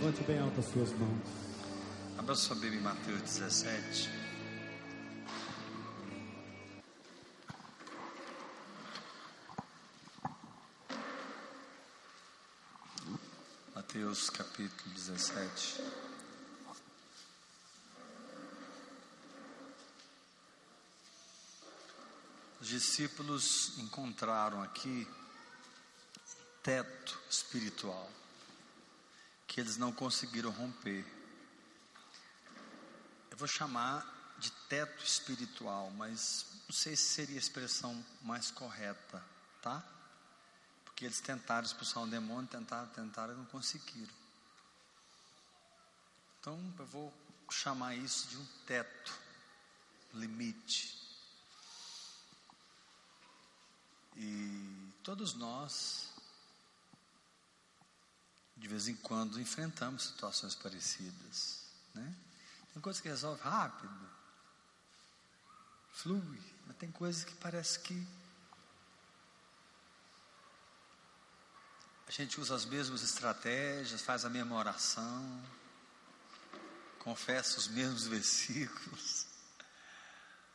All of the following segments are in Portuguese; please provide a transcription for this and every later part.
Levante bem alto as suas mãos. Abra sua Bíblia em Mateus 17. Mateus capítulo 17. Os discípulos encontraram aqui um teto espiritual que eles não conseguiram romper. Eu vou chamar de teto espiritual, mas não sei se seria a expressão mais correta, tá? Porque eles tentaram expulsar um demônio, tentaram, tentaram e não conseguiram. Então eu vou chamar isso de um teto, limite. E todos nós de vez em quando enfrentamos situações parecidas, né? Tem coisas que resolve rápido, flui, mas tem coisas que parece que a gente usa as mesmas estratégias, faz a mesma oração, confessa os mesmos versículos,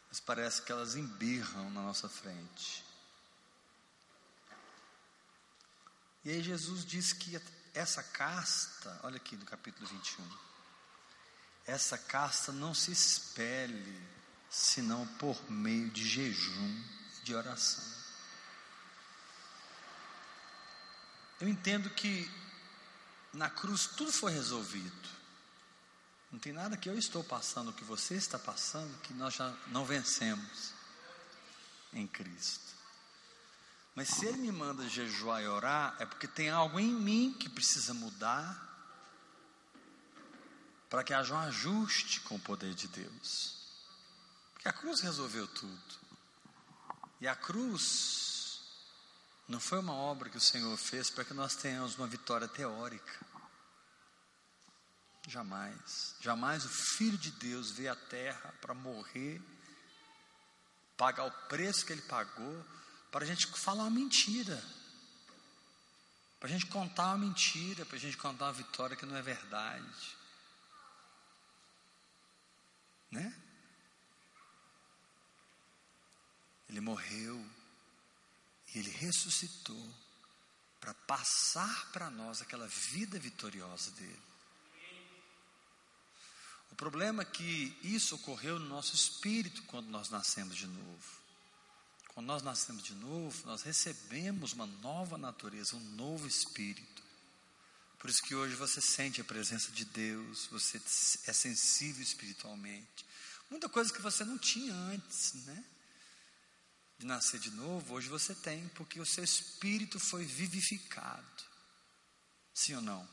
mas parece que elas embirram na nossa frente. E aí Jesus diz que essa casta, olha aqui no capítulo 21, essa casta não se espelhe senão por meio de jejum e de oração. Eu entendo que na cruz tudo foi resolvido. Não tem nada que eu estou passando, que você está passando, que nós já não vencemos em Cristo. Mas se Ele me manda jejuar e orar, é porque tem algo em mim que precisa mudar, para que haja um ajuste com o poder de Deus. Porque a cruz resolveu tudo. E a cruz não foi uma obra que o Senhor fez para que nós tenhamos uma vitória teórica. Jamais. Jamais o Filho de Deus veio à terra para morrer, pagar o preço que ele pagou para a gente falar uma mentira, para a gente contar uma mentira, para a gente contar uma vitória que não é verdade, né? Ele morreu ele ressuscitou para passar para nós aquela vida vitoriosa dele. O problema é que isso ocorreu no nosso espírito quando nós nascemos de novo. Quando nós nascemos de novo, nós recebemos uma nova natureza, um novo espírito. Por isso que hoje você sente a presença de Deus, você é sensível espiritualmente. Muita coisa que você não tinha antes, né? De nascer de novo, hoje você tem, porque o seu espírito foi vivificado. Sim ou não?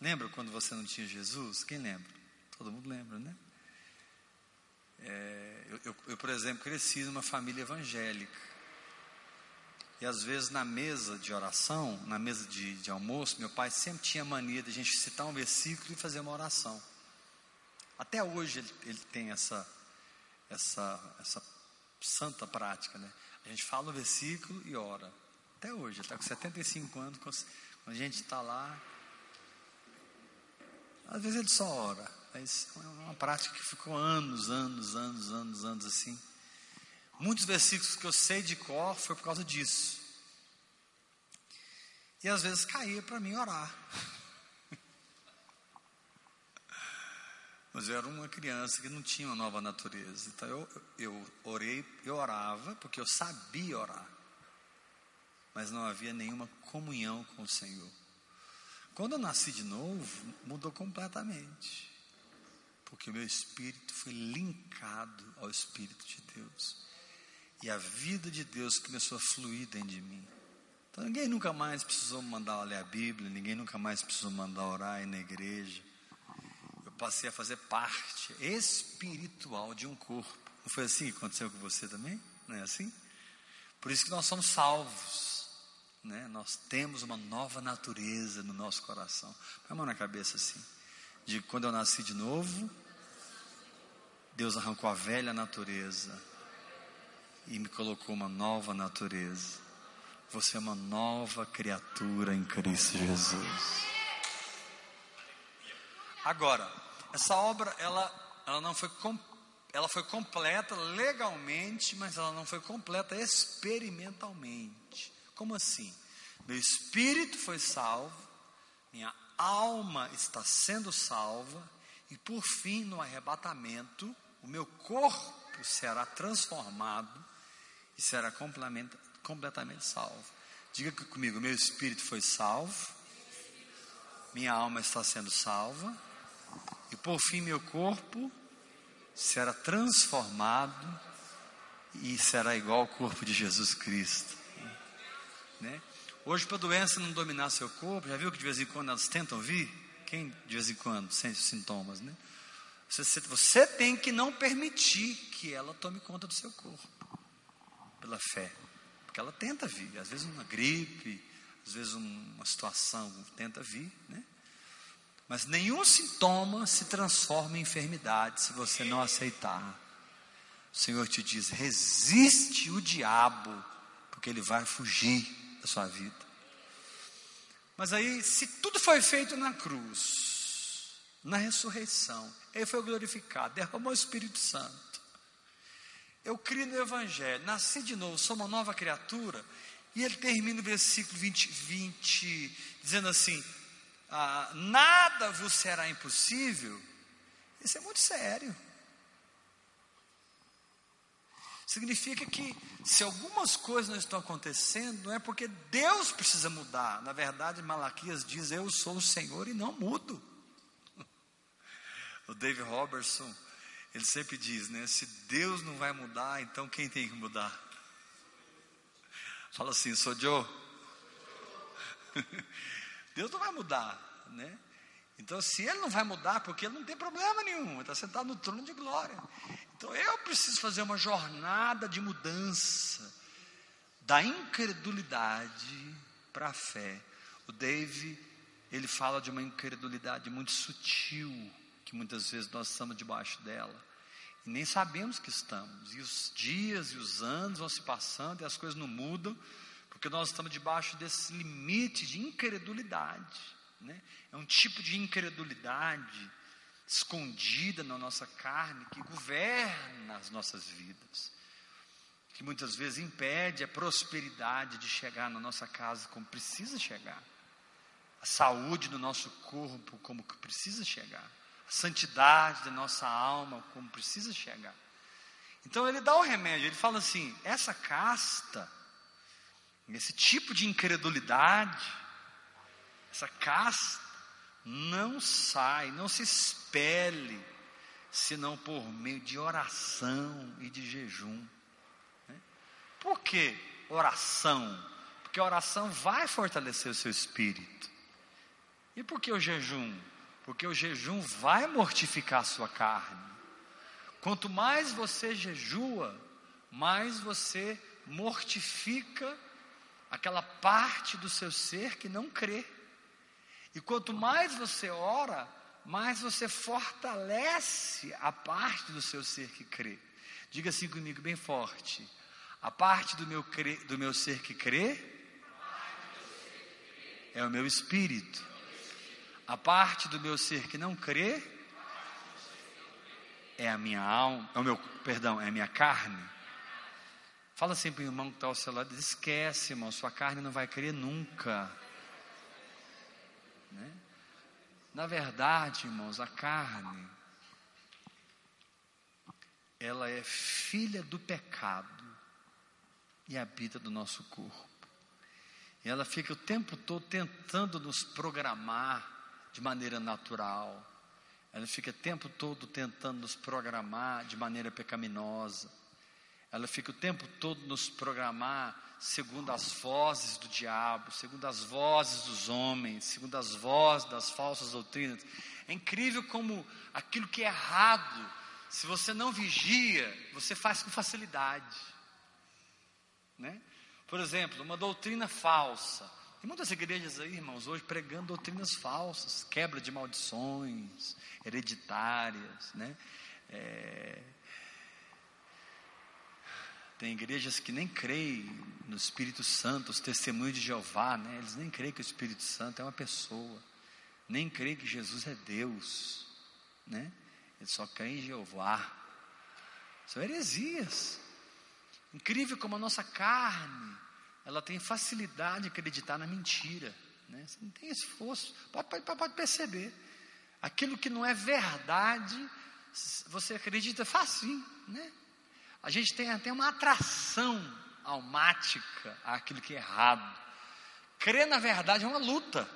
Lembra quando você não tinha Jesus? Quem lembra? Todo mundo lembra, né? É, eu, eu, eu, por exemplo, cresci numa família evangélica. E às vezes na mesa de oração, na mesa de, de almoço, meu pai sempre tinha mania de a gente citar um versículo e fazer uma oração. Até hoje ele, ele tem essa, essa, essa santa prática, né? A gente fala o versículo e ora. Até hoje, ele está com 75 anos, quando a gente está lá, às vezes ele só ora. Mas é uma prática que ficou anos, anos, anos, anos, anos assim. Muitos versículos que eu sei de cor foi por causa disso. E às vezes caía para mim orar. Mas eu era uma criança que não tinha uma nova natureza. Então eu, eu orei, eu orava porque eu sabia orar. Mas não havia nenhuma comunhão com o Senhor. Quando eu nasci de novo, mudou completamente porque o meu espírito foi linkado ao Espírito de Deus. E a vida de Deus começou a fluir dentro de mim. Então ninguém nunca mais precisou mandar ler a Bíblia, ninguém nunca mais precisou mandar orar na igreja. Passei a fazer parte espiritual de um corpo. Não foi assim que aconteceu com você também? Não é assim? Por isso que nós somos salvos. né? Nós temos uma nova natureza no nosso coração. Põe a mão na cabeça assim. De quando eu nasci de novo, Deus arrancou a velha natureza e me colocou uma nova natureza. Você é uma nova criatura em Cristo Jesus. Agora, essa obra ela, ela não foi ela foi completa legalmente, mas ela não foi completa experimentalmente. Como assim? Meu espírito foi salvo, minha alma está sendo salva, e por fim, no arrebatamento, o meu corpo será transformado e será completamente salvo. Diga comigo: meu espírito foi salvo, minha alma está sendo salva, e por fim, meu corpo será transformado e será igual ao corpo de Jesus Cristo. Né? Hoje, para a doença não dominar seu corpo, já viu que de vez em quando elas tentam vir? Quem de vez em quando sente sintomas, né? Você, você tem que não permitir que ela tome conta do seu corpo, pela fé. Porque ela tenta vir, às vezes uma gripe, às vezes uma situação tenta vir, né? Mas nenhum sintoma se transforma em enfermidade se você não aceitar. O Senhor te diz: resiste o diabo, porque ele vai fugir da sua vida. Mas aí, se tudo foi feito na cruz, na ressurreição, ele foi glorificado, derramou o Espírito Santo. Eu criei no Evangelho, nasci de novo, sou uma nova criatura. E ele termina o versículo 20, 20 dizendo assim: ah, nada vos será impossível, isso é muito sério. Significa que se algumas coisas não estão acontecendo, não é porque Deus precisa mudar. Na verdade, Malaquias diz: Eu sou o Senhor e não mudo. O David Robertson, ele sempre diz, né? Se Deus não vai mudar, então quem tem que mudar? Fala assim, sou Joe. Deus não vai mudar, né? Então, se ele não vai mudar, porque ele não tem problema nenhum, está sentado no trono de glória. Então, eu preciso fazer uma jornada de mudança da incredulidade para a fé. O Dave, ele fala de uma incredulidade muito sutil, que muitas vezes nós estamos debaixo dela. E nem sabemos que estamos. E os dias e os anos vão se passando e as coisas não mudam. Porque nós estamos debaixo desse limite de incredulidade. Né? É um tipo de incredulidade escondida na nossa carne que governa as nossas vidas. Que muitas vezes impede a prosperidade de chegar na nossa casa como precisa chegar. A saúde do nosso corpo como precisa chegar. A santidade da nossa alma como precisa chegar. Então ele dá o remédio, ele fala assim: essa casta esse tipo de incredulidade, essa casta, não sai, não se espelhe, senão por meio de oração e de jejum. Né? Por que oração? Porque a oração vai fortalecer o seu espírito. E por que o jejum? Porque o jejum vai mortificar a sua carne. Quanto mais você jejua, mais você mortifica aquela parte do seu ser que não crê. E quanto mais você ora, mais você fortalece a parte do seu ser que crê. Diga assim comigo bem forte. A parte do meu, cre, do meu ser que crê é o meu espírito. A parte do meu ser que não crê é a minha alma, é o meu, perdão, é a minha carne. Fala assim para o irmão que está ao seu lado, esquece, irmão, sua carne não vai crer nunca. Né? Na verdade, irmãos, a carne, ela é filha do pecado e habita do nosso corpo. E ela fica o tempo todo tentando nos programar de maneira natural. Ela fica o tempo todo tentando nos programar de maneira pecaminosa. Ela fica o tempo todo nos programar segundo as vozes do diabo, segundo as vozes dos homens, segundo as vozes das falsas doutrinas. É incrível como aquilo que é errado, se você não vigia, você faz com facilidade. Né? Por exemplo, uma doutrina falsa. Tem muitas igrejas aí, irmãos, hoje pregando doutrinas falsas, quebra de maldições hereditárias, né? É... Tem igrejas que nem creem no Espírito Santo, os testemunhos de Jeová, né? Eles nem creem que o Espírito Santo é uma pessoa, nem creem que Jesus é Deus, né? Eles só creem em Jeová. São heresias. Incrível como a nossa carne, ela tem facilidade de acreditar na mentira. Né? Você não tem esforço, pode, pode, pode perceber. Aquilo que não é verdade, você acredita facinho, né? A gente tem até uma atração almática àquilo que é errado. Crer na verdade é uma luta.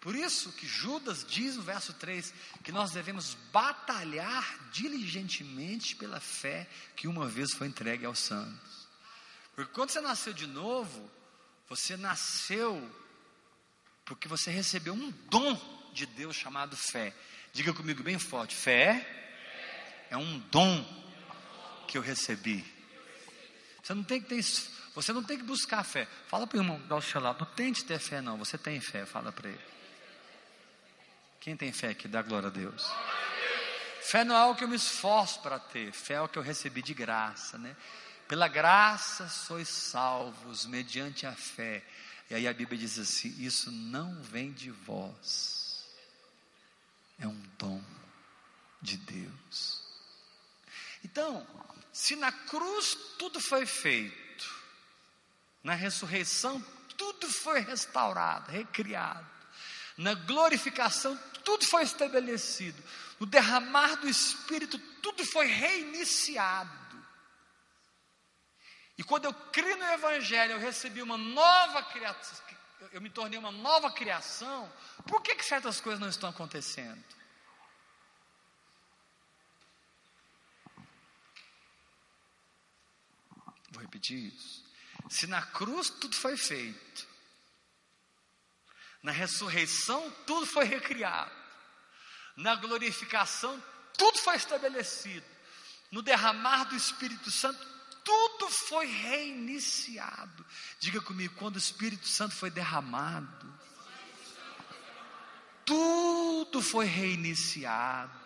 Por isso que Judas diz no verso 3 que nós devemos batalhar diligentemente pela fé que uma vez foi entregue aos santos. Porque quando você nasceu de novo, você nasceu porque você recebeu um dom de Deus chamado fé. Diga comigo bem forte: fé é um dom que eu recebi. Você não tem que ter você não tem que buscar fé. Fala para o irmão dá o seu lado, não tente ter fé não, você tem fé, fala para ele. Quem tem fé aqui, dá glória a Deus. Fé não é algo que eu me esforço para ter, fé é o que eu recebi de graça, né? Pela graça sois salvos, mediante a fé. E aí a Bíblia diz assim: isso não vem de vós, é um dom de Deus. Então, se na cruz tudo foi feito, na ressurreição tudo foi restaurado, recriado, na glorificação tudo foi estabelecido. No derramar do Espírito, tudo foi reiniciado. E quando eu criei no Evangelho, eu recebi uma nova criação, eu me tornei uma nova criação, por que, que certas coisas não estão acontecendo? Vou repetir isso. Se na cruz tudo foi feito, na ressurreição, tudo foi recriado. Na glorificação, tudo foi estabelecido. No derramar do Espírito Santo, tudo foi reiniciado. Diga comigo, quando o Espírito Santo foi derramado, tudo foi reiniciado.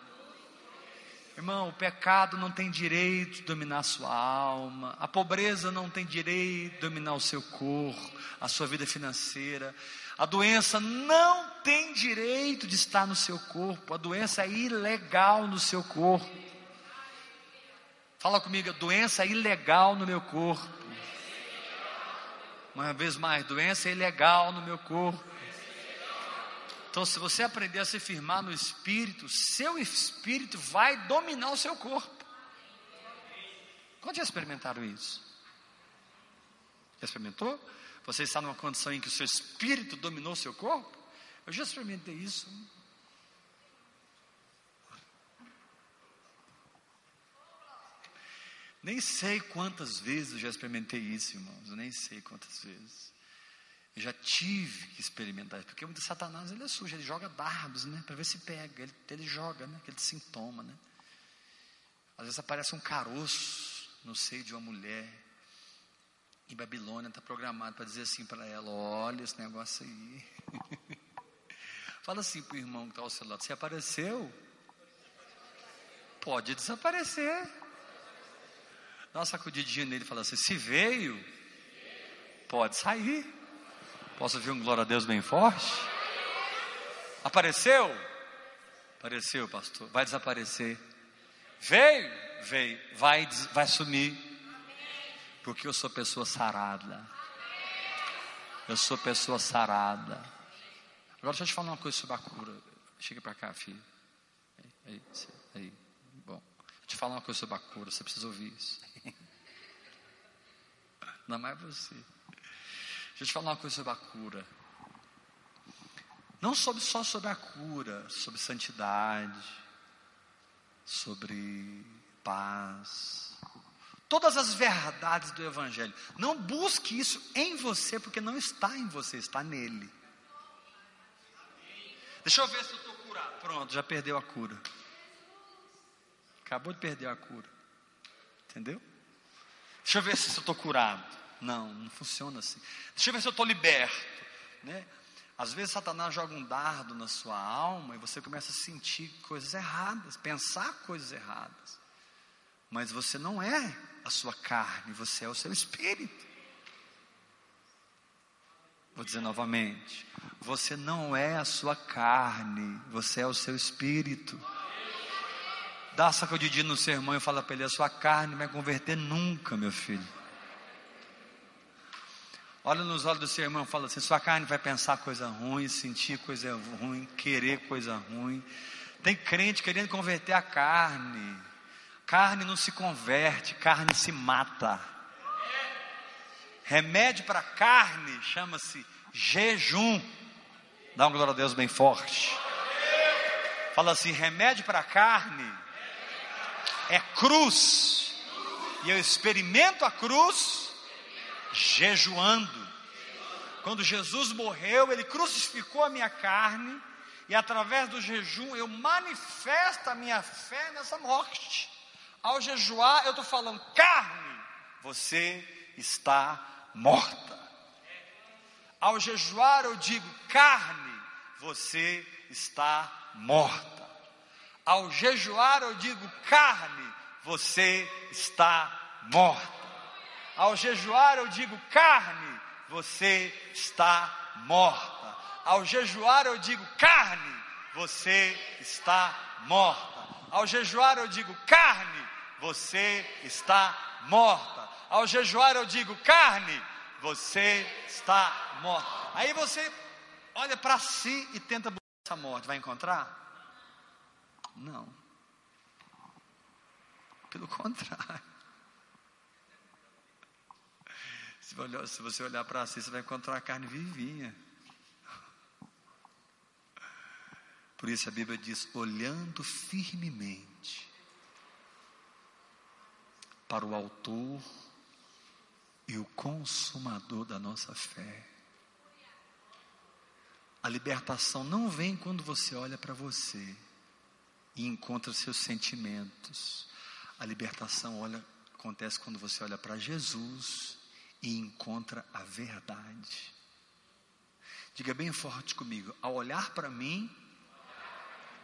Irmão, o pecado não tem direito de dominar a sua alma, a pobreza não tem direito de dominar o seu corpo, a sua vida financeira, a doença não tem direito de estar no seu corpo, a doença é ilegal no seu corpo. Fala comigo, doença é ilegal no meu corpo. Uma vez mais, doença é ilegal no meu corpo. Então, se você aprender a se firmar no espírito, seu espírito vai dominar o seu corpo. Quantos já experimentaram isso? Já experimentou? Você está numa condição em que o seu espírito dominou o seu corpo? Eu já experimentei isso. Nem sei quantas vezes eu já experimentei isso, irmãos. Eu nem sei quantas vezes. Eu já tive que experimentar. Porque o Satanás ele é sujo, ele joga dardos, né? Para ver se pega. Ele, ele joga, né? Aquele sintoma, né? Às vezes aparece um caroço no seio de uma mulher. E Babilônia está programado para dizer assim para ela: olha esse negócio aí. Fala assim para o irmão que está ao seu lado: se apareceu, pode desaparecer. Dá uma sacudidinha nele e fala assim: se veio, pode sair. Posso ouvir um glória a Deus bem forte? Apareceu? Apareceu, pastor. Vai desaparecer. Veio? Veio. Vai, vai sumir. Porque eu sou pessoa sarada. Eu sou pessoa sarada. Agora deixa eu te falar uma coisa sobre a cura. Chega para cá, filho. Aí, aí. Bom, vou te falar uma coisa sobre a cura. Você precisa ouvir isso. Não mais você. Deixa eu te falar uma coisa sobre a cura. Não sobre, só sobre a cura, sobre santidade, sobre paz, todas as verdades do Evangelho. Não busque isso em você, porque não está em você, está nele. Deixa eu ver se eu estou curado. Pronto, já perdeu a cura. Acabou de perder a cura. Entendeu? Deixa eu ver se eu estou curado. Não, não funciona assim. Deixa eu ver se eu estou liberto. Né? Às vezes Satanás joga um dardo na sua alma e você começa a sentir coisas erradas, pensar coisas erradas. Mas você não é a sua carne, você é o seu espírito. Vou dizer novamente: você não é a sua carne, você é o seu espírito. Dá sacudidinha no sermão e fala para ele: a sua carne não vai converter nunca, meu filho. Olha nos olhos do seu irmão e fala assim: sua carne vai pensar coisa ruim, sentir coisa ruim, querer coisa ruim. Tem crente querendo converter a carne. Carne não se converte, carne se mata. Remédio para carne chama-se jejum. Dá uma glória a Deus bem forte. Fala assim: remédio para carne é cruz. E eu experimento a cruz jejuando. Quando Jesus morreu, ele crucificou a minha carne, e através do jejum eu manifesto a minha fé nessa morte. Ao jejuar, eu estou falando, carne, você está morta. Ao jejuar, eu digo, carne, você está morta. Ao jejuar, eu digo, carne, você está morta. Ao jejuar eu digo carne, você está morta. Ao jejuar eu digo carne, você está morta. Ao jejuar eu digo carne, você está morta. Ao jejuar eu digo carne, você está morta. Aí você olha para si e tenta buscar essa morte. Vai encontrar? Não. Pelo contrário. Se você olhar para si, você vai encontrar a carne vivinha. Por isso a Bíblia diz: olhando firmemente para o Autor e o Consumador da nossa fé. A libertação não vem quando você olha para você e encontra seus sentimentos. A libertação olha, acontece quando você olha para Jesus e encontra a verdade. Diga bem forte comigo: ao olhar para mim,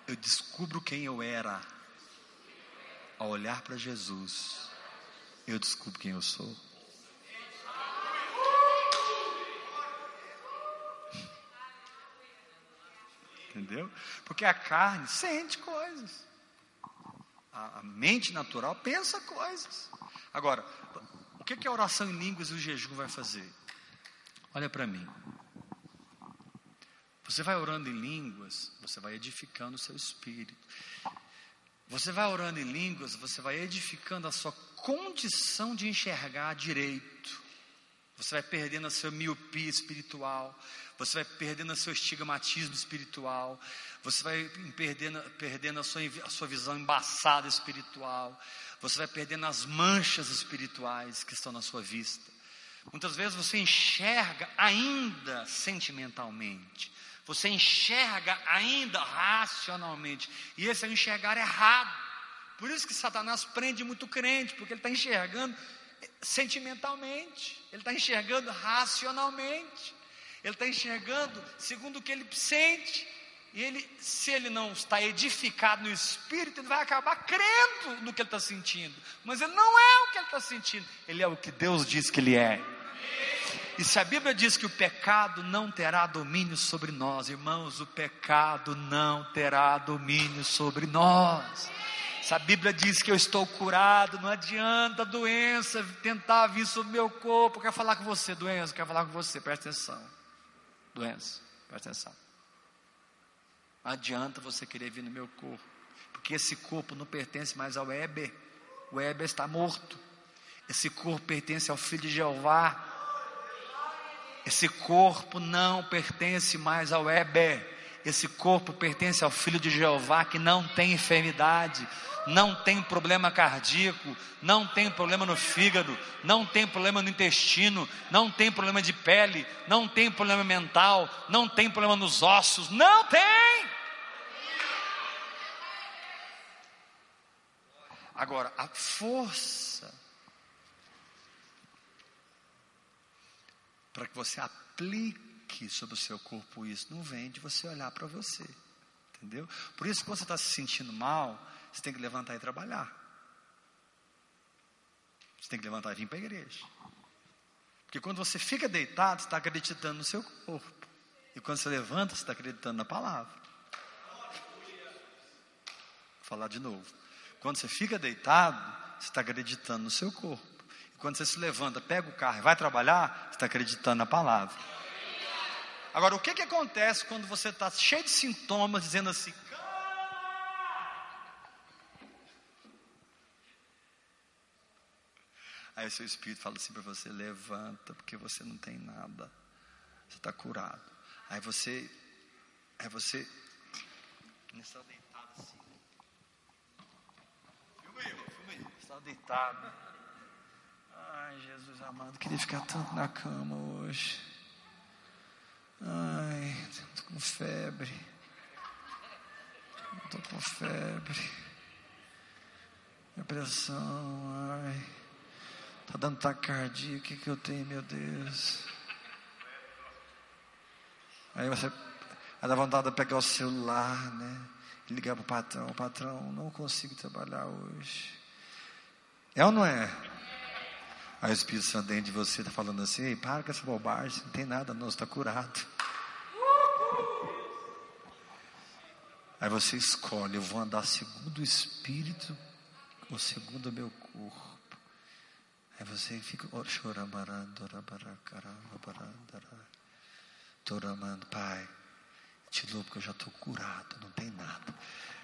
eu descubro quem eu era. Ao olhar para Jesus, eu descubro quem eu sou. Entendeu? Porque a carne sente coisas. A, mente natural pensa coisas. Agora, o que, que a oração em línguas e o jejum vai fazer? Olha para mim. Você vai orando em línguas, você vai edificando o seu espírito. Você vai orando em línguas, você vai edificando a sua condição de enxergar direito. Você vai perdendo a sua miopia espiritual, você vai perdendo o seu estigmatismo espiritual, você vai perdendo, perdendo a, sua, a sua visão embaçada espiritual, você vai perdendo as manchas espirituais que estão na sua vista. Muitas vezes você enxerga ainda sentimentalmente, você enxerga ainda racionalmente, e esse é enxergar errado. Por isso que Satanás prende muito crente, porque ele está enxergando sentimentalmente, ele está enxergando racionalmente, ele está enxergando segundo o que ele sente, e ele, se ele não está edificado no espírito, ele vai acabar crendo no que ele está sentindo. Mas ele não é o que ele está sentindo, ele é o que Deus diz que ele é. E se a Bíblia diz que o pecado não terá domínio sobre nós, irmãos, o pecado não terá domínio sobre nós. Se a Bíblia diz que eu estou curado, não adianta a doença tentar vir sobre meu corpo. Quer falar com você, doença? Quer falar com você? Presta atenção. Doença, presta atenção. Não adianta você querer vir no meu corpo, porque esse corpo não pertence mais ao Heber. O Heber está morto. Esse corpo pertence ao Filho de Jeová. Esse corpo não pertence mais ao Heber. Esse corpo pertence ao Filho de Jeová que não tem enfermidade, não tem problema cardíaco, não tem problema no fígado, não tem problema no intestino, não tem problema de pele, não tem problema mental, não tem problema nos ossos, não tem. Agora, a força para que você aplique sobre o seu corpo isso. Não vem de você olhar para você. Entendeu? Por isso, quando você está se sentindo mal, você tem que levantar e trabalhar. Você tem que levantar e vir para a igreja. Porque quando você fica deitado, você está acreditando no seu corpo. E quando você levanta, você está acreditando na palavra. Vou falar de novo. Quando você fica deitado, você está acreditando no seu corpo. E quando você se levanta, pega o carro e vai trabalhar, você está acreditando na palavra. Agora, o que, que acontece quando você está cheio de sintomas, dizendo assim, Aí o seu espírito fala assim para você: levanta, porque você não tem nada. Você está curado. Aí você, aí você, está deitado assim. Filma aí, filma aí. Está deitado. Ai, Jesus amado, queria ficar tanto na cama hoje. Ai, estou com febre. Estou com febre. Depressão, ai. Está dando taquicardia, o que, que eu tenho, meu Deus? Aí você aí dá vontade de pegar o celular, né? E ligar para o patrão, patrão, não consigo trabalhar hoje. É ou não é? Aí o Espírito Santo dentro de você está falando assim, Ei, para com essa bobagem, não tem nada, não, está curado. Aí você escolhe, eu vou andar segundo o Espírito ou segundo o meu corpo. Aí você fica chorabarando, toramando, Pai, te louco porque eu já estou curado, não tem nada.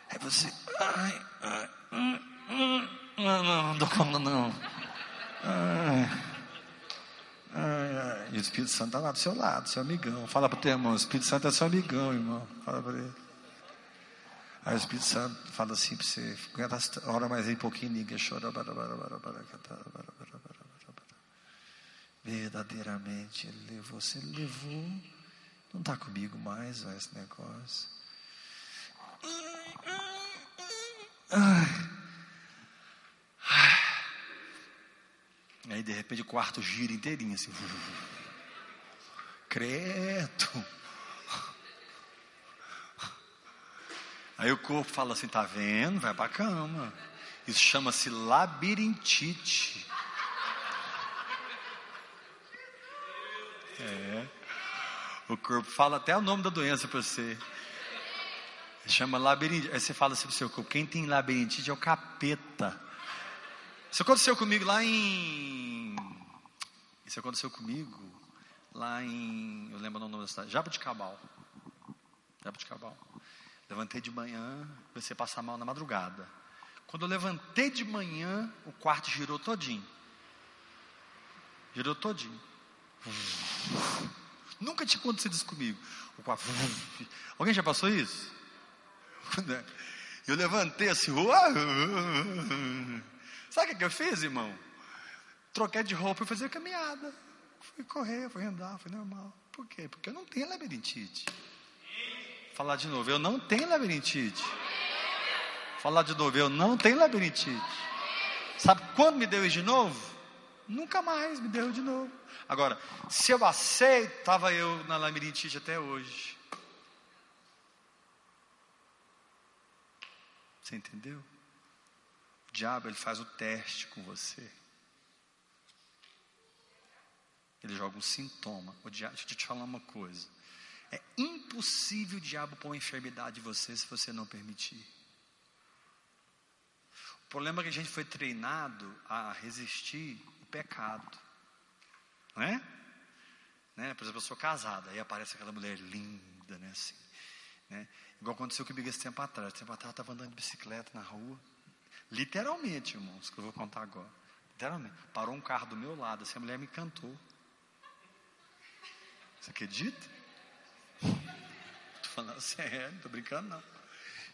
Aí você, ai, ai, não, não, não dou conta não. Ai, ai, ai. E o Espírito Santo está lá do seu lado, seu amigão. Fala para o teu irmão, o Espírito Santo é seu amigão, irmão. Fala para ele. Aí o Espírito Santo fala assim para você, hora mais aí um pouquinho, ninguém chora, Verdadeiramente Ele levou. Ele levou, não está comigo mais ó, esse negócio. Aí de repente o quarto gira inteirinho assim. Credo. Aí o corpo fala assim, tá vendo? Vai para cama. Isso chama-se labirintite. É. O corpo fala até o nome da doença para você. Chama labirintite. Aí você fala assim para o seu corpo: quem tem labirintite é o capeta. Isso aconteceu comigo lá em. Isso aconteceu comigo lá em. Eu lembro o nome da cidade. Jabuticabal. Jabuticabal. Levantei de manhã, comecei a passar mal na madrugada. Quando eu levantei de manhã, o quarto girou todinho. Girou todinho. Nunca tinha acontecido isso comigo. Alguém já passou isso? Eu levantei assim. Sabe o que eu fiz, irmão? Troquei de roupa e fazer caminhada. Fui correr, fui andar, foi normal. Por quê? Porque eu não tenho labirintite. Falar de novo, eu não tenho labirintite. Falar de novo, eu não tenho labirintite. Sabe quando me deu de novo? Nunca mais me deu de novo. Agora, se eu aceito, estava eu na labirintite até hoje. Você entendeu? O diabo ele faz o teste com você. Ele joga um sintoma. O diabo, deixa eu te falar uma coisa. É impossível o diabo pôr uma enfermidade em você se você não permitir. O problema é que a gente foi treinado a resistir pecado. Não é? Né? Por exemplo, eu sou casada, aí aparece aquela mulher linda, né? Assim, né? Igual aconteceu comigo esse tempo atrás. Tempo atrás eu estava andando de bicicleta na rua. Literalmente, irmãos, que eu vou contar agora. Literalmente. Parou um carro do meu lado, essa mulher me cantou. Você acredita? Estou falando sério, não estou brincando não.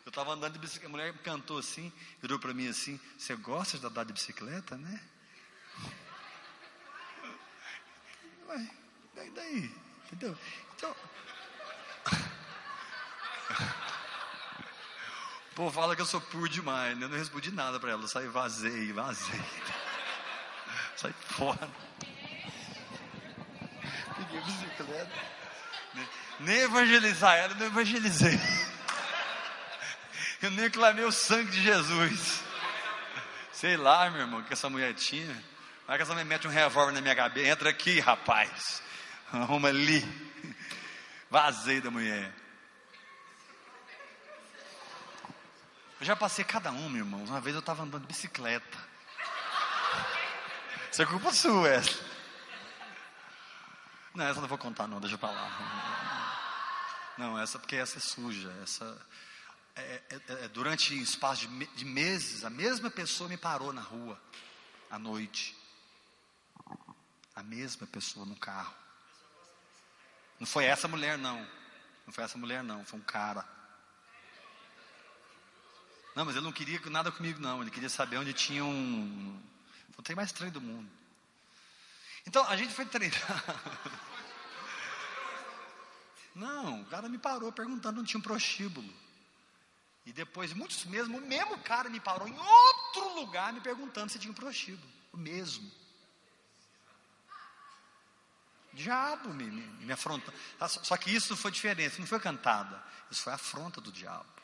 Eu estava andando de bicicleta, a mulher me cantou assim, virou para mim assim, você gosta de andar de bicicleta, né? Ué, daí, daí, entendeu? Então. Povo fala que eu sou puro demais, né? Eu não respondi nada para ela, eu saí vazei, vazei. Sai fora. Peguei bicicleta. Nem evangelizar ela, não evangelizei. Eu nem clamei o sangue de Jesus. Sei lá, meu irmão, que essa mulher tinha. Vai que essa mulher mete um revólver na minha cabeça. Entra aqui, rapaz. Arruma ali. Vazei da mulher. Eu já passei cada um, meu irmão. Uma vez eu estava andando de bicicleta. Isso é culpa sua, essa. Não, essa não vou contar, não, deixa pra lá. Não, essa porque essa é suja. Essa é, é, é, durante um espaço de, de meses, a mesma pessoa me parou na rua à noite. A mesma pessoa no carro. Não foi essa mulher, não. Não foi essa mulher, não. Foi um cara. Não, mas ele não queria nada comigo, não. Ele queria saber onde tinha um. Foi o trem mais estranho do mundo. Então, a gente foi treinar. Não, o cara me parou perguntando onde tinha um prostíbulo. E depois, muitos mesmo, o mesmo cara me parou em outro lugar me perguntando se tinha um prostíbulo. O mesmo. Diabo me, me, me afronta. Só que isso foi diferente, não foi cantada. Isso foi afronta do diabo.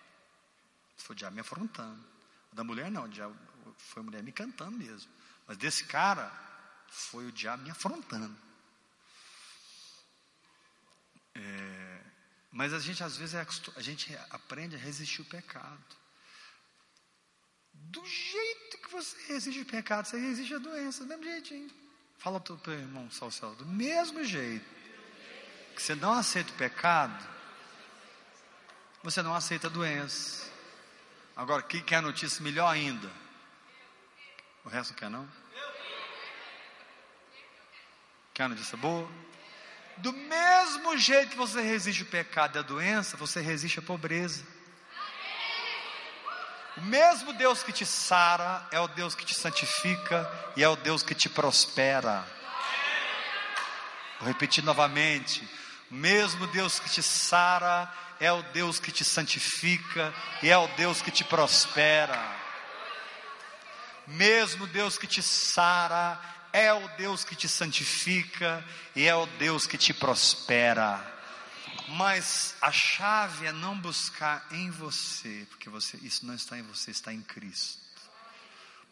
Foi o diabo me afrontando. Da mulher não, o diabo foi a mulher me cantando mesmo. Mas desse cara, foi o diabo me afrontando. É, mas a gente às vezes é, a gente aprende a resistir o pecado. Do jeito que você resiste o pecado, você resiste a doença, do mesmo jeitinho. Fala para o teu irmão social, do mesmo jeito que você não aceita o pecado, você não aceita a doença. Agora, quem quer notícia melhor ainda? O resto não quer não? Quer notícia boa? Do mesmo jeito que você resiste o pecado e a doença, você resiste a pobreza. O mesmo Deus que te sara é o Deus que te santifica e é o Deus que te prospera. Vou repetir novamente. Mesmo Deus que te sara é o Deus que te santifica e é o Deus que te prospera. Mesmo Deus que te sara, é o Deus que te santifica e é o Deus que te prospera. Mas a chave é não buscar em você, porque você, isso não está em você, está em Cristo.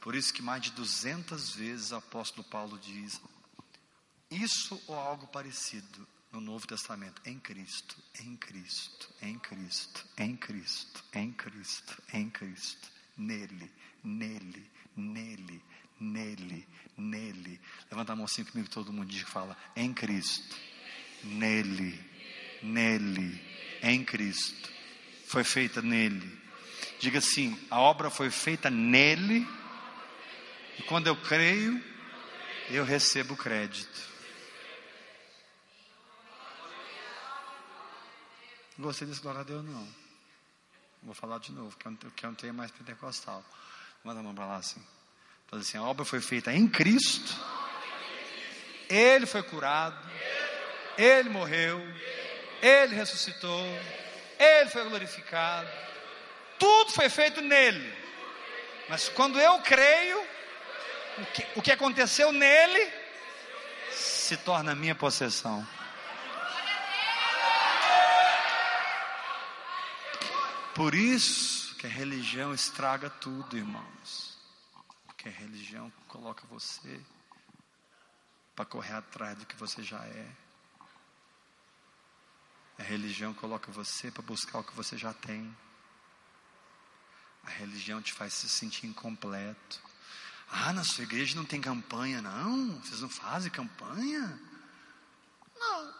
Por isso que mais de 200 vezes o apóstolo Paulo diz isso ou algo parecido no Novo Testamento, em Cristo, em Cristo, em Cristo, em Cristo, em Cristo, em Cristo, nele, nele, nele, nele, nele. Levanta a mão assim comigo, todo mundo diz fala, em Cristo, nele, nele, em Cristo. Foi feita nele. Diga assim: a obra foi feita nele, e quando eu creio, eu recebo crédito. Gostei desse glória a Deus, não. Vou falar de novo, que é um, tema mais pentecostal. Manda a mão para lá assim. Então, assim, a obra foi feita em Cristo. Ele foi curado. Ele morreu. Ele ressuscitou. Ele foi glorificado. Tudo foi feito nele. Mas quando eu creio, o que, o que aconteceu nele se torna minha possessão. Por isso que a religião estraga tudo, irmãos. Porque a religião coloca você para correr atrás do que você já é. A religião coloca você para buscar o que você já tem. A religião te faz se sentir incompleto. Ah, na sua igreja não tem campanha, não? Vocês não fazem campanha? Não.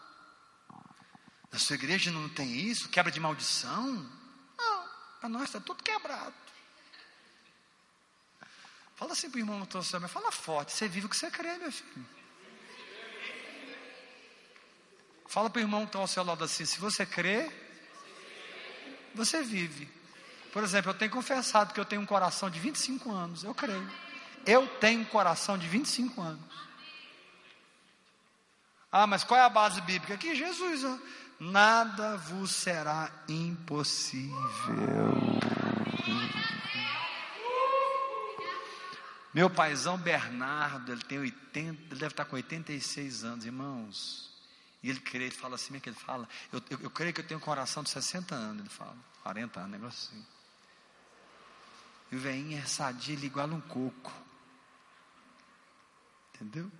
Na sua igreja não tem isso? Quebra de maldição? Para nós está tudo quebrado. Fala assim para o irmão no teu mas fala forte. Você vive o que você crê, meu filho. Fala para o irmão que está ao seu lado assim: se você crê, você vive. Por exemplo, eu tenho confessado que eu tenho um coração de 25 anos. Eu creio. Eu tenho um coração de 25 anos. Ah, mas qual é a base bíblica? Que Jesus, nada vos será impossível. Meu paizão Bernardo, ele tem 80, ele deve estar com 86 anos, irmãos. E ele crê, ele fala assim, é que ele fala? Eu, eu, eu creio que eu tenho um coração de 60 anos, ele fala. 40 anos, negócio assim. E o velhinho é sadio, ele iguala um coco. Entendeu?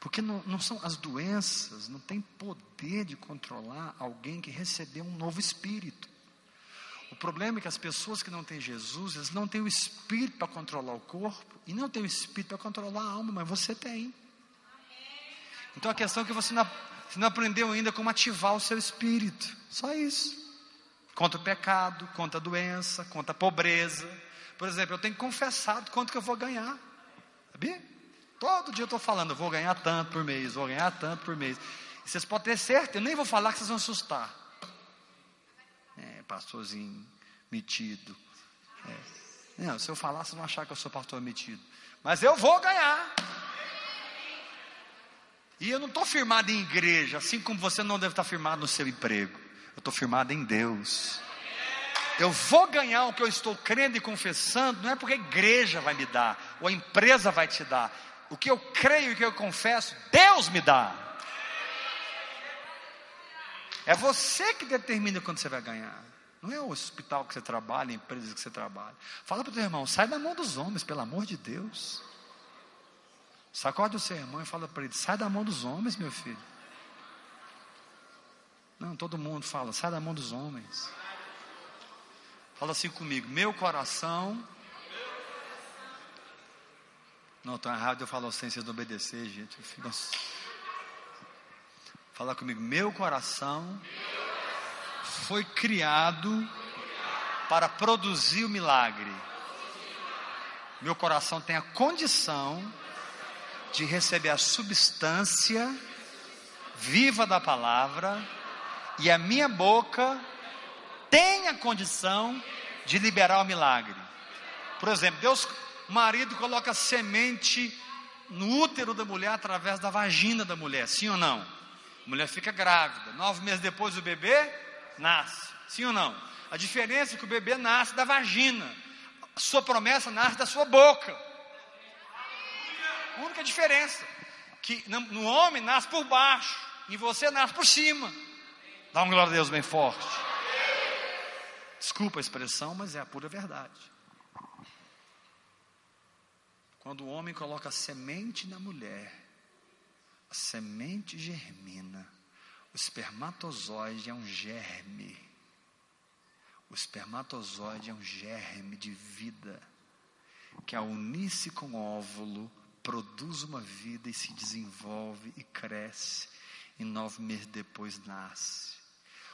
Porque não, não são as doenças, não tem poder de controlar alguém que recebeu um novo espírito. O problema é que as pessoas que não têm Jesus, eles não têm o espírito para controlar o corpo e não têm o espírito para controlar a alma, mas você tem. Então a questão é que você não, você não aprendeu ainda como ativar o seu espírito. Só isso. Contra o pecado, contra a doença, contra a pobreza. Por exemplo, eu tenho confessado quanto que eu vou ganhar. Sabia? Todo dia eu estou falando, eu vou ganhar tanto por mês, vou ganhar tanto por mês. E vocês podem ter certeza, eu nem vou falar que vocês vão assustar. É, pastorzinho metido. É. Não, se eu falar, vocês vão achar que eu sou pastor metido. Mas eu vou ganhar. E eu não estou firmado em igreja, assim como você não deve estar firmado no seu emprego. Eu estou firmado em Deus. Eu vou ganhar o que eu estou crendo e confessando, não é porque a igreja vai me dar, ou a empresa vai te dar. O que eu creio e o que eu confesso, Deus me dá. É você que determina quando você vai ganhar. Não é o hospital que você trabalha, a empresa que você trabalha. Fala para o teu irmão, sai da mão dos homens, pelo amor de Deus. Sacode o seu irmão e fala para ele: sai da mão dos homens, meu filho. Não, todo mundo fala: sai da mão dos homens. Fala assim comigo: meu coração. Não, estou errado, eu falo assim, vocês obedecer, gente. Assim. Fala comigo: meu coração foi criado para produzir o milagre. Meu coração tem a condição de receber a substância viva da palavra, e a minha boca tem a condição de liberar o milagre. Por exemplo, Deus, marido coloca semente no útero da mulher através da vagina da mulher, sim ou não? A mulher fica grávida, nove meses depois o bebê nasce, sim ou não? A diferença é que o bebê nasce da vagina, a sua promessa nasce da sua boca. A única diferença que no homem nasce por baixo e você nasce por cima. Dá um glória a Deus bem forte. Desculpa a expressão, mas é a pura verdade. Quando o homem coloca a semente na mulher, a semente germina. O espermatozoide é um germe. O espermatozoide é um germe de vida que ao unir-se com o óvulo produz uma vida e se desenvolve e cresce, e nove meses depois nasce.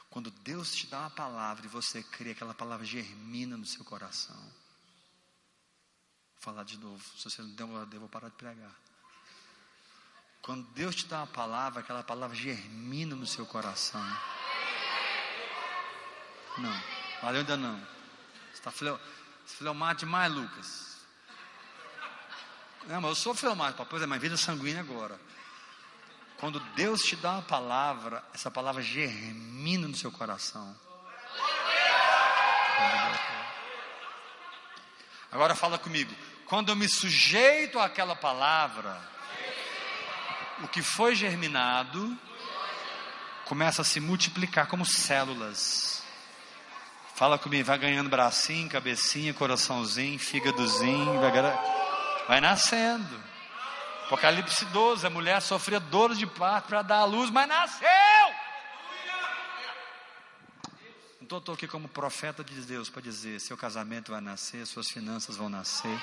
Quando Deus te dá uma palavra e você crê, aquela palavra germina no seu coração. Falar de novo, se você não der eu vou parar de pregar. Quando Deus te dá uma palavra, aquela palavra germina no seu coração. Não, valeu ainda não. Você está filmado demais, Lucas. Não, mas eu sou filmado, pois é, mas vida sanguínea agora. Quando Deus te dá uma palavra, essa palavra germina no seu coração. Agora fala comigo. Quando eu me sujeito àquela palavra, o que foi germinado começa a se multiplicar como células. Fala comigo, vai ganhando bracinho, cabecinha, coraçãozinho, fígadozinho, vai Vai nascendo. Apocalipse 12, a mulher sofria dores de parto para dar a luz, mas nasceu. Então estou aqui como profeta de Deus para dizer: seu casamento vai nascer, suas finanças vão nascer,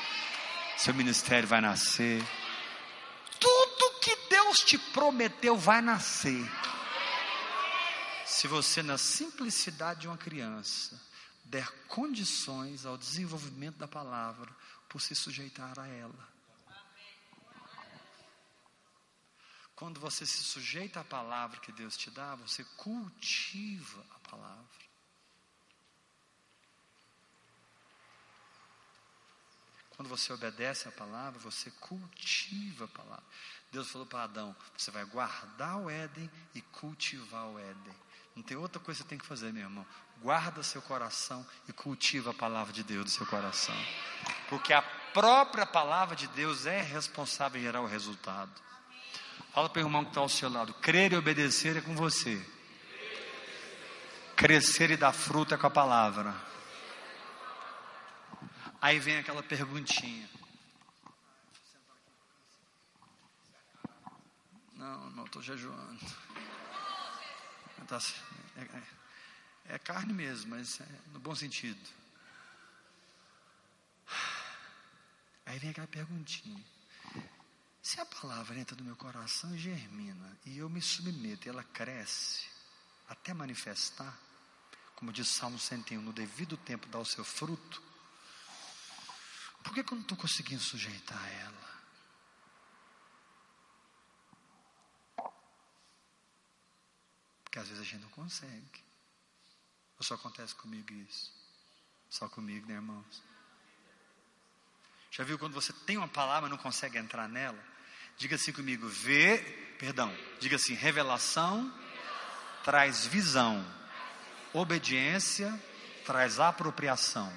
seu ministério vai nascer. Tudo que Deus te prometeu vai nascer. Se você, na simplicidade de uma criança, der condições ao desenvolvimento da palavra, por se sujeitar a ela. Quando você se sujeita à palavra que Deus te dá, você cultiva a palavra. Quando você obedece a palavra, você cultiva a palavra. Deus falou para Adão: você vai guardar o Éden e cultivar o Éden. Não tem outra coisa que você tem que fazer, meu irmão guarda seu coração e cultiva a palavra de Deus no seu coração. Porque a própria palavra de Deus é responsável em gerar o resultado. Fala para o irmão que está ao seu lado: crer e obedecer é com você. Crescer e dar fruto é com a palavra. Aí vem aquela perguntinha. Não, não estou jejuando. Tá é, é, é, carne mesmo, mas é no bom sentido. Aí vem aquela perguntinha. Se a palavra entra no meu coração e germina, e eu me submeto, e ela cresce, até manifestar, como diz Salmo 101, no devido tempo dá o seu fruto, por que, que eu não estou conseguindo sujeitar ela? Porque às vezes a gente não consegue. Ou só acontece comigo isso? Só comigo, né, irmãos? Já viu quando você tem uma palavra e não consegue entrar nela? Diga assim comigo, vê, perdão, diga assim, revelação traz visão, obediência traz apropriação.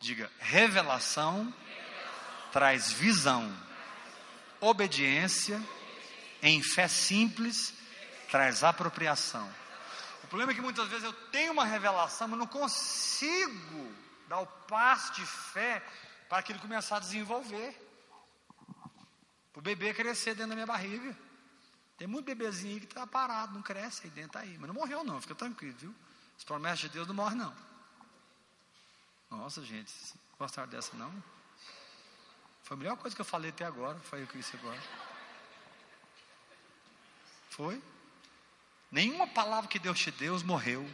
Diga, revelação traz visão, obediência em fé simples traz apropriação. O problema é que muitas vezes eu tenho uma revelação, mas não consigo dar o passo de fé para aquilo começar a desenvolver. Para o bebê crescer dentro da minha barriga. Tem muito bebezinho que está parado, não cresce aí dentro tá aí. Mas não morreu não, fica tranquilo, viu? As promessas de Deus não morrem não. Nossa, gente, gostaram dessa não? Foi a melhor coisa que eu falei até agora, foi o que disse agora. Foi? Nenhuma palavra que Deus te deu morreu.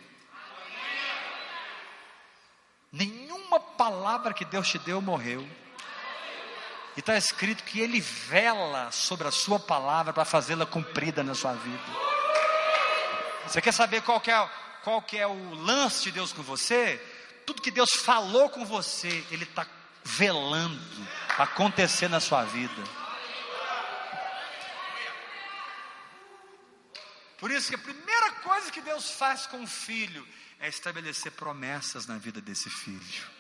Nenhuma palavra que Deus te deu morreu. E está escrito que Ele vela sobre a sua palavra para fazê-la cumprida na sua vida. Você quer saber qual que, é, qual que é o lance de Deus com você? Tudo que Deus falou com você, Ele está velando acontecer na sua vida. Por isso que a primeira coisa que Deus faz com o filho é estabelecer promessas na vida desse filho.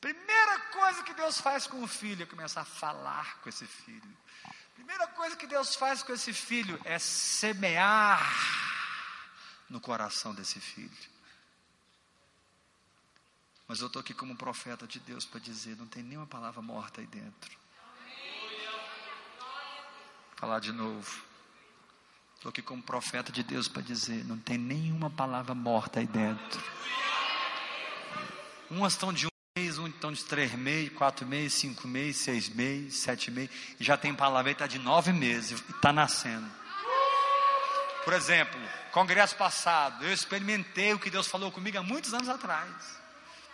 Primeira coisa que Deus faz com o filho é começar a falar com esse filho. Primeira coisa que Deus faz com esse filho é semear no coração desse filho. Mas eu estou aqui como profeta de Deus para dizer: não tem nenhuma palavra morta aí dentro. Falar de novo. Estou aqui como profeta de Deus para dizer: não tem nenhuma palavra morta aí dentro. Umas estão de um mês, um estão de três meses, quatro meses, cinco meses, seis meses, sete meses. E já tem palavra aí, está de nove meses e está nascendo. Por exemplo, congresso passado, eu experimentei o que Deus falou comigo há muitos anos atrás.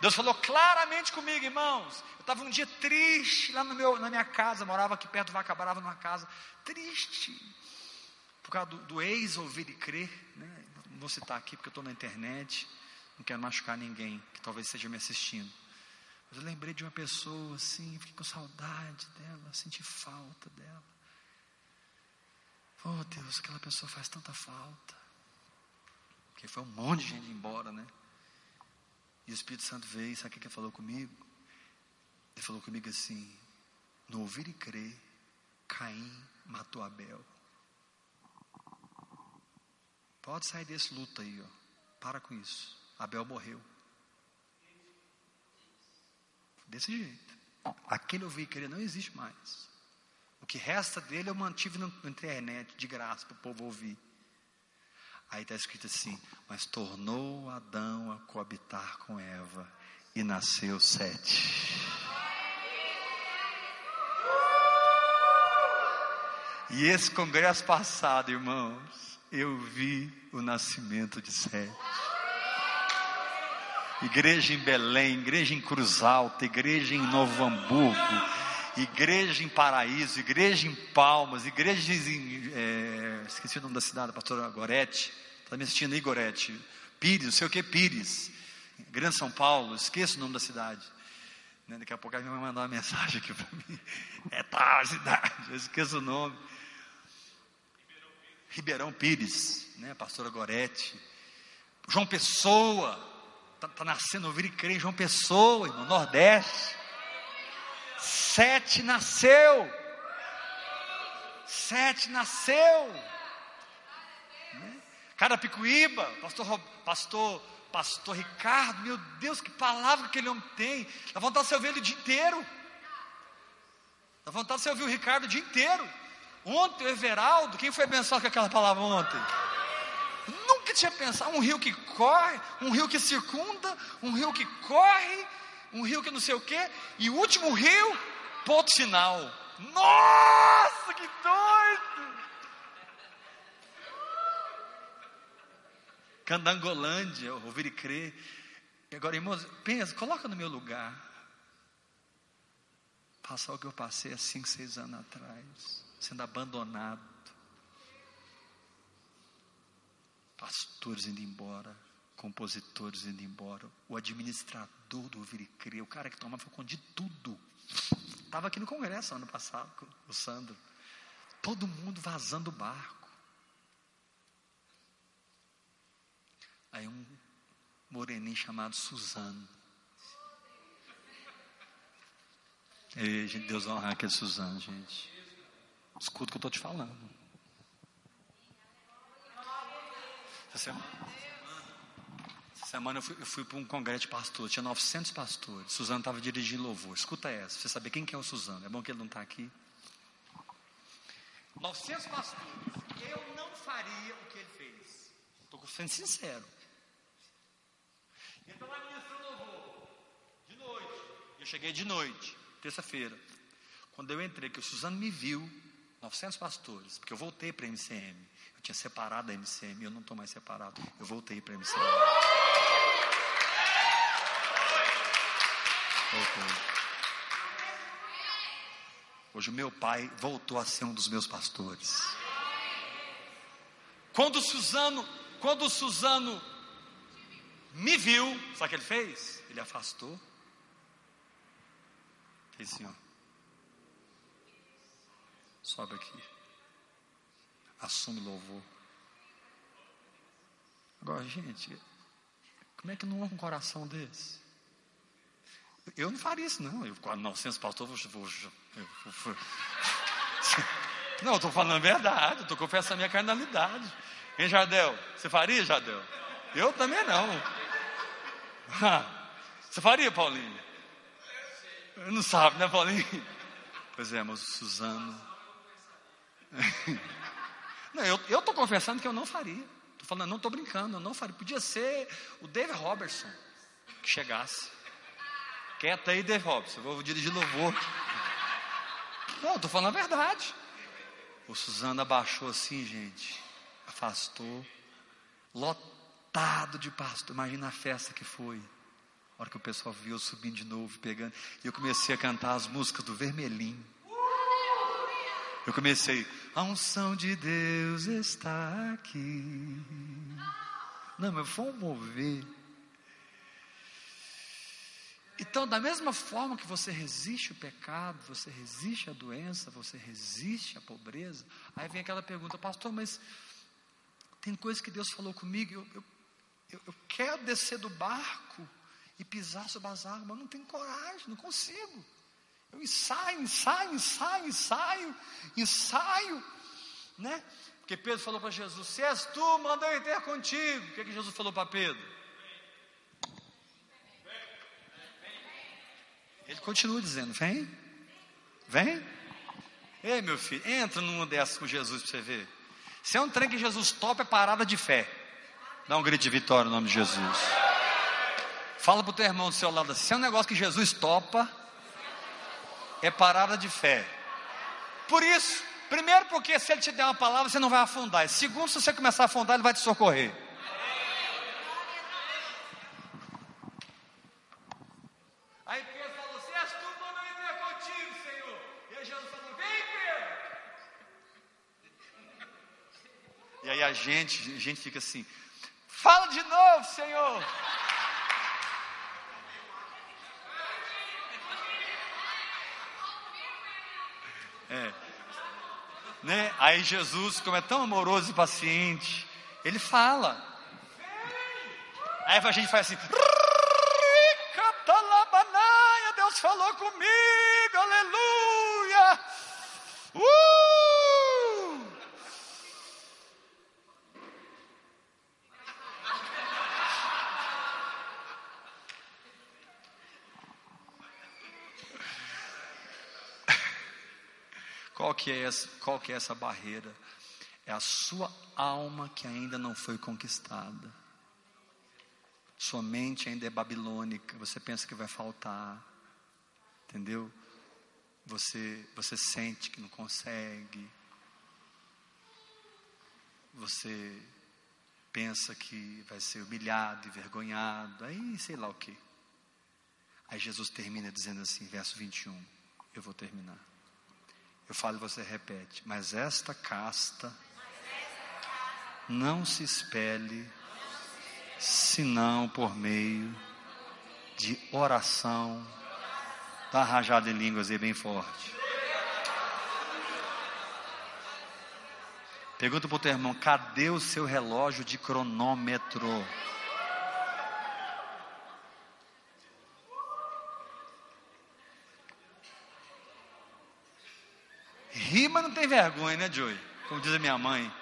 Deus falou claramente comigo, irmãos. Eu estava um dia triste lá no meu, na minha casa, morava aqui perto do Vacabarava, numa casa, triste, por causa do, do ex ouvir e crer. Né? Não vou citar aqui porque eu estou na internet, não quero machucar ninguém que talvez esteja me assistindo. Mas eu lembrei de uma pessoa assim, fiquei com saudade dela, senti falta dela. Oh Deus, aquela pessoa faz tanta falta. Porque foi um monte de gente embora, né? E o Espírito Santo veio, sabe o que ele falou comigo? Ele falou comigo assim: no ouvir e crer, Caim matou Abel. Pode sair desse luto aí, ó. Para com isso. Abel morreu. Desse jeito. Aquele ouvir e crer não existe mais. O que resta dele eu mantive na internet de graça para o povo ouvir. Aí está escrito assim: Mas tornou Adão a coabitar com Eva, e nasceu Sete. E esse congresso passado, irmãos, eu vi o nascimento de Sete. Igreja em Belém, igreja em Cruz Alta, igreja em Novo Hamburgo, igreja em Paraíso, igreja em Palmas, igrejas em. É, esqueci o nome da cidade, a pastora Gorete Está me assistindo aí, Gorete? Pires, não sei o que, Pires. Grande São Paulo, esqueço o nome da cidade. Né, daqui a pouco ele vai mandar uma mensagem aqui para mim. É tal a cidade, eu esqueço o nome. Ribeirão Pires, né, pastora Gorete. João Pessoa, está tá nascendo ouvir e crer em João Pessoa, no Nordeste. Sete nasceu. Sete nasceu. Carapicuíba, pastor, pastor, pastor Ricardo, meu Deus, que palavra que aquele homem tem. Dá vontade de você ouvir ele o dia inteiro. Dá vontade de você ouvir o Ricardo o dia inteiro. Ontem, o Everaldo, quem foi abençoado com aquela palavra ontem? Nunca tinha pensado. Um rio que corre, um rio que circunda, um rio que corre, um rio que não sei o quê, e o último rio, ponto final. Nossa, que doido! Candangolândia, ouvir e crer. E agora, irmãos, pensa, coloca no meu lugar. Passar o que eu passei há cinco, seis anos atrás, sendo abandonado. Pastores indo embora, compositores indo embora, o administrador do Ouvir e Crer, o cara que tomava conta de tudo. Estava aqui no congresso ano passado, o Sandro. Todo mundo vazando o barco. Aí um moreninho chamado Suzano. Gente, Deus honrar aquele Suzano, gente. Escuta o que eu estou te falando. Essa semana, essa semana eu fui, fui para um congresso de pastores, tinha 900 pastores. Suzano estava dirigindo louvor. Escuta essa, você saber quem que é o Suzano. É bom que ele não está aqui. 900 pastores. Eu não faria o que ele fez. Estou sendo sincero. Então lá ministrou louvor, de noite. Eu cheguei de noite, terça-feira. Quando eu entrei, que o Suzano me viu, 900 pastores, porque eu voltei para a MCM. Eu tinha separado a MCM, eu não estou mais separado. Eu voltei para a MCM. Hoje o meu pai voltou a ser um dos meus pastores. Quando o Suzano, quando o Suzano me viu, sabe o que ele fez? Ele afastou. Fez assim, ó. Sobe aqui. Assume louvor. Agora, gente, como é que não há um coração desse? Eu não faria isso, não. Eu, com 900 pastores, vou, vou, eu, vou, Não, estou falando a verdade, estou confessando a minha carnalidade. Hein, Jardel? Você faria, Jardel? Eu também não. Você faria, Paulinho? Não sabe, né, Paulinho? Pois é, mas o Suzano. Não, eu estou confessando que eu não faria. Estou falando, não estou brincando, eu não faria. Podia ser o David Robertson que chegasse. Quieta aí, David Robertson, vou dirigir louvor. Não, estou falando a verdade. O Suzano abaixou assim, gente, afastou, lotado de pastor. Imagina a festa que foi. A hora que o pessoal viu eu subindo de novo, pegando. E eu comecei a cantar as músicas do Vermelhinho. Eu comecei, a unção de Deus está aqui. Não, mas um mover. Então, da mesma forma que você resiste o pecado, você resiste a doença, você resiste à pobreza, aí vem aquela pergunta, pastor, mas tem coisas que Deus falou comigo, eu, eu, eu, eu quero descer do barco e pisar sobre as águas, mas não tenho coragem, não consigo. Eu ensaio, ensaio, ensaio, ensaio, ensaio, né? Porque Pedro falou para Jesus: Se és tu, manda eu ter contigo. O que, é que Jesus falou para Pedro? Ele continua dizendo: Vem, vem. Ei, meu filho, entra numa dessas com Jesus para você ver. Se é um trem que Jesus topa, é parada de fé. Dá um grito de vitória no nome de Jesus. Fala para o teu irmão do seu lado: se é um negócio que Jesus topa, é parada de fé. Por isso, primeiro, porque se ele te der uma palavra, você não vai afundar. Segundo, se você começar a afundar, ele vai te socorrer. Senhor. E. E aí a gente, a gente fica assim: Fala de novo, Senhor. É. Né? Aí Jesus, como é tão amoroso e paciente, ele fala. Aí a gente faz assim. Deus falou comigo, aleluia. Qual que é essa, qual que é essa barreira? É a sua alma que ainda não foi conquistada. Sua mente ainda é babilônica, você pensa que vai faltar. Entendeu? Você você sente que não consegue. Você pensa que vai ser humilhado, envergonhado, aí sei lá o que. Aí Jesus termina dizendo assim, verso 21. Eu vou terminar. Eu falo e você repete. Mas esta casta não se espelhe senão por meio de oração. Está rajado em línguas aí bem forte. Pergunta para o teu irmão: cadê o seu relógio de cronômetro? Não tem vergonha, né, Joey? Como diz a minha mãe.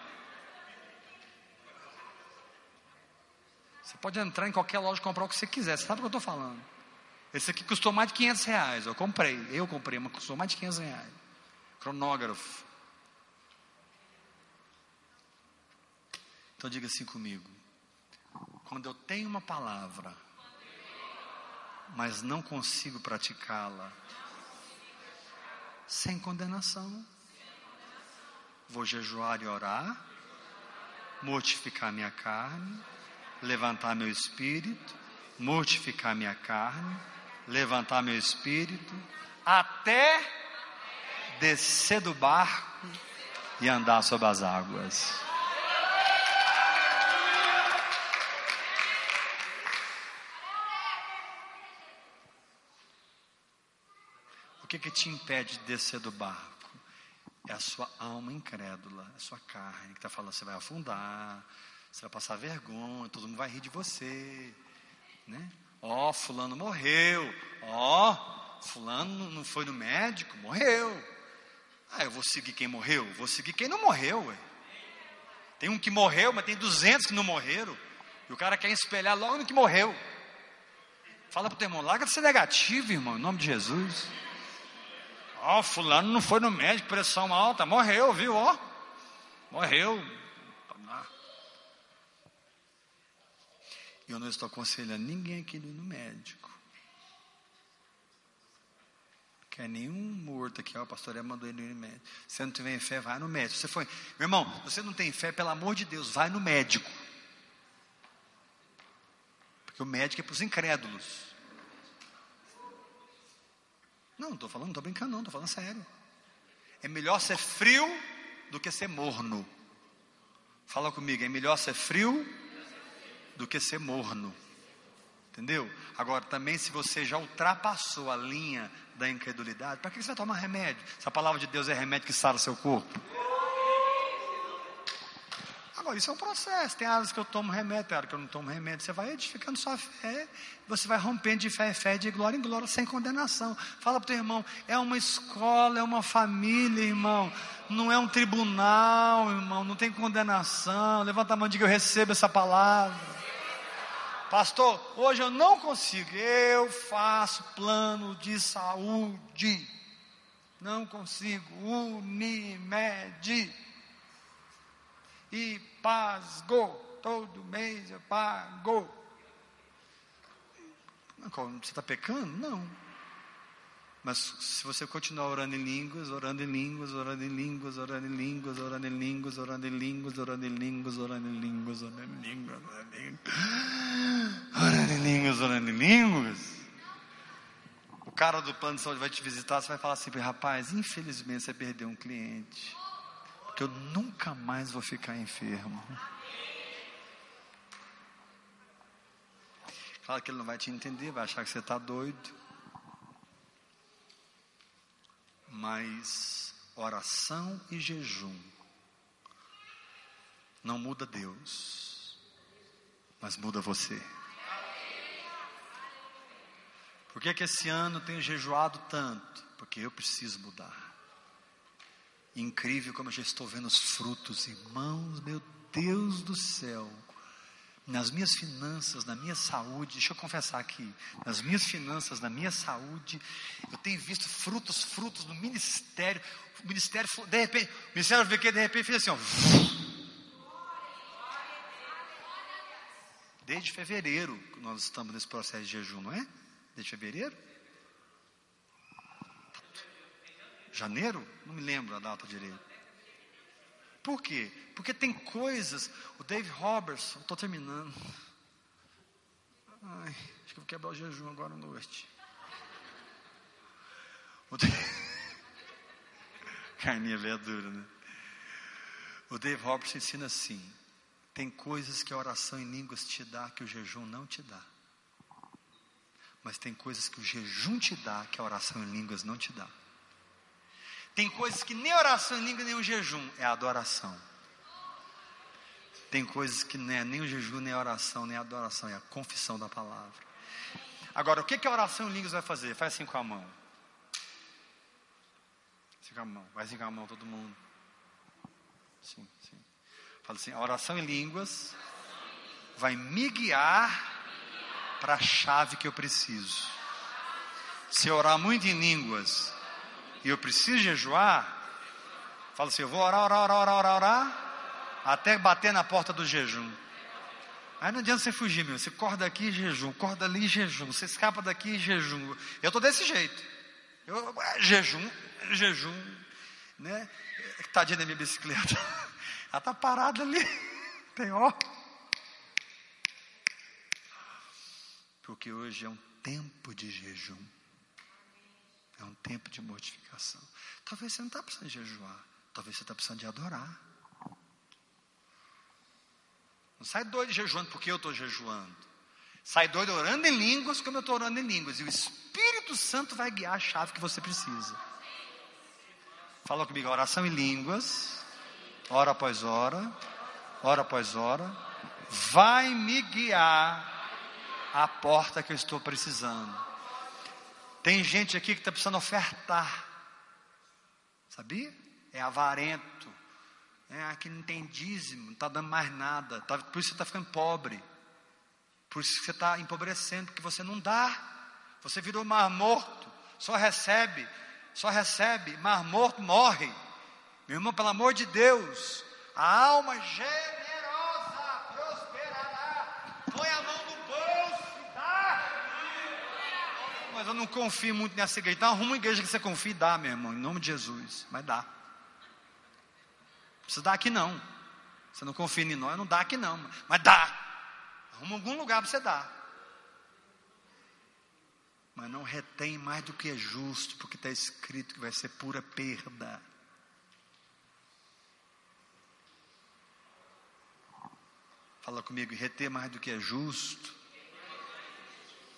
Você pode entrar em qualquer loja e comprar o que você quiser. Você sabe o que eu estou falando? Esse aqui custou mais de 500 reais. Eu comprei. Eu comprei, mas custou mais de 500 reais. Cronógrafo. Então diga assim comigo. Quando eu tenho uma palavra, mas não consigo praticá-la, sem condenação, vou jejuar e orar, mortificar minha carne, levantar meu espírito, mortificar minha carne, levantar meu espírito, até descer do barco e andar sobre as águas. O que, que te impede de descer do barco? É a sua alma incrédula, é a sua carne que está falando, você vai afundar, você vai passar vergonha, todo mundo vai rir de você. Né? Ó, oh, fulano morreu. Ó, oh, fulano não foi no médico, morreu. Ah, eu vou seguir quem morreu? Vou seguir quem não morreu, ué. Tem um que morreu, mas tem 200 que não morreram. E o cara quer espelhar logo no que morreu. Fala para o teu irmão, larga de ser negativo, irmão, em nome de Jesus. Ó, oh, fulano não foi no médico, pressão alta, morreu, viu? Ó, morreu. Eu não estou aconselhando ninguém aqui no médico. Quer nenhum morto aqui, ó, a pastoria mandou ele no médico. Se você não tiver fé, vai no médico. Você foi, meu irmão, você não tem fé, pelo amor de Deus, vai no médico. Porque o médico é para os incrédulos. Não, não estou falando, não estou brincando, não, estou falando sério. É melhor ser frio do que ser morno. Fala comigo, é melhor ser frio do que ser morno. Entendeu? Agora, também, se você já ultrapassou a linha da incredulidade, para que você vai tomar remédio? Se a palavra de Deus é remédio que sara seu corpo. Agora, isso é um processo. Tem horas que eu tomo remédio, tem horas que eu não tomo remédio. Você vai edificando sua fé, você vai rompendo de fé em fé, de glória em glória, sem condenação. Fala para o teu irmão, é uma escola, é uma família, irmão. Não é um tribunal, irmão. Não tem condenação. Levanta a mão e diga, eu recebo essa palavra. Pastor, hoje eu não consigo. Eu faço plano de saúde. Não consigo. Unimed. E pago. Todo mês eu pago. Você está pecando? Não. Mas se você continuar orando em línguas, orando em línguas, orando em línguas, orando em línguas, orando em línguas, orando em línguas, orando em línguas, orando em línguas, orando em línguas, orando em línguas, orando em línguas, orando em línguas. O cara do plano de saúde vai te visitar, você vai falar assim, rapaz, infelizmente você perdeu um cliente, porque eu nunca mais vou ficar enfermo. Claro que ele não vai te entender, vai achar que você está doido. Mas oração e jejum não muda Deus, mas muda você. Por que, que esse ano tenho jejuado tanto? Porque eu preciso mudar. Incrível como eu já estou vendo os frutos, irmãos, meu Deus do céu. nas minhas finanças, na minha saúde, deixa eu confessar aqui, nas minhas finanças, na minha saúde, eu tenho visto frutos, frutos do ministério, o ministério, de repente, o ministério VQ de repente fez assim, ó, desde fevereiro nós estamos nesse processo de jejum, não é? Desde fevereiro? Janeiro? Não me lembro a data direito. Por quê? Porque tem coisas. O Dave Robertson, estou terminando. Ai, acho que vou quebrar o jejum agora à noite. O Dave... Carninha velha dura, né? O Dave Robertson ensina assim: tem coisas que a oração em línguas te dá que o jejum não te dá. Mas tem coisas que o jejum te dá que a oração em línguas não te dá. Tem coisas que nem oração em língua, nem o jejum, é adoração. Tem coisas que não é nem o jejum, nem a oração, nem a adoração, é a confissão da palavra. Agora, o que, que a oração em línguas vai fazer? Faz assim com a mão. Assim com a mão. Vai assim com a mão, todo mundo. Sim, sim. Fala assim: a oração em línguas vai me guiar para a chave que eu preciso. Se eu orar muito em línguas, e eu preciso jejuar, fala assim: eu vou orar, orar, orar, orar, orar, orar, até bater na porta do jejum. Aí não adianta você fugir, meu. Você corda aqui e jejum, corda ali e jejum, você escapa daqui e jejum. Eu estou desse jeito. Eu, jejum, jejum, né? Tadinha da minha bicicleta. Ela está parada ali. Tem ó. Porque hoje é um tempo de jejum. É um tempo de mortificação. Talvez você não está precisando de jejuar. Talvez você está precisando de adorar. Não sai doido jejuando porque eu estou jejuando. Sai doido orando em línguas como eu estou orando em línguas. E o Espírito Santo vai guiar a chave que você precisa. Fala comigo, oração em línguas, hora após hora, hora após hora, vai me guiar à porta que eu estou precisando. Tem gente aqui que está precisando ofertar. Sabia? É avarento. É, aqui não tem dízimo, não está dando mais nada. Tá, por isso você está ficando pobre. Por isso você está empobrecendo, porque você não dá. Você virou mar morto. Só recebe. Só recebe. Mar morto morre. Meu irmão, pelo amor de Deus. A alma generosa prosperará. Põe a mão mas eu não confio muito nessa igreja. Então arruma uma igreja que você confia e dá, meu irmão, em nome de Jesus. Mas dá. Não precisa dar aqui não. Você não confia em nós, não dá aqui não. Mas dá. Arruma algum lugar para você dar. Mas não retém mais do que é justo, porque está escrito que vai ser pura perda. Fala comigo, reter mais do que é justo.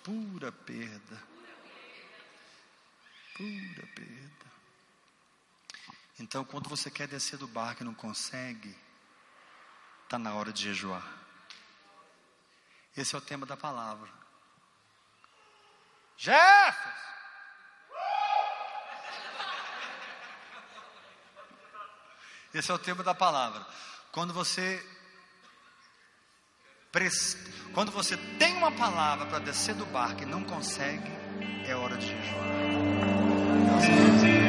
Pura perda pura perda. Então, quando você quer descer do barco e não consegue, está na hora de jejuar. Esse é o tema da palavra. Jefferson! Esse é o tema da palavra. Quando você quando você tem uma palavra para descer do barco e não consegue, é hora de jejuar. Deus.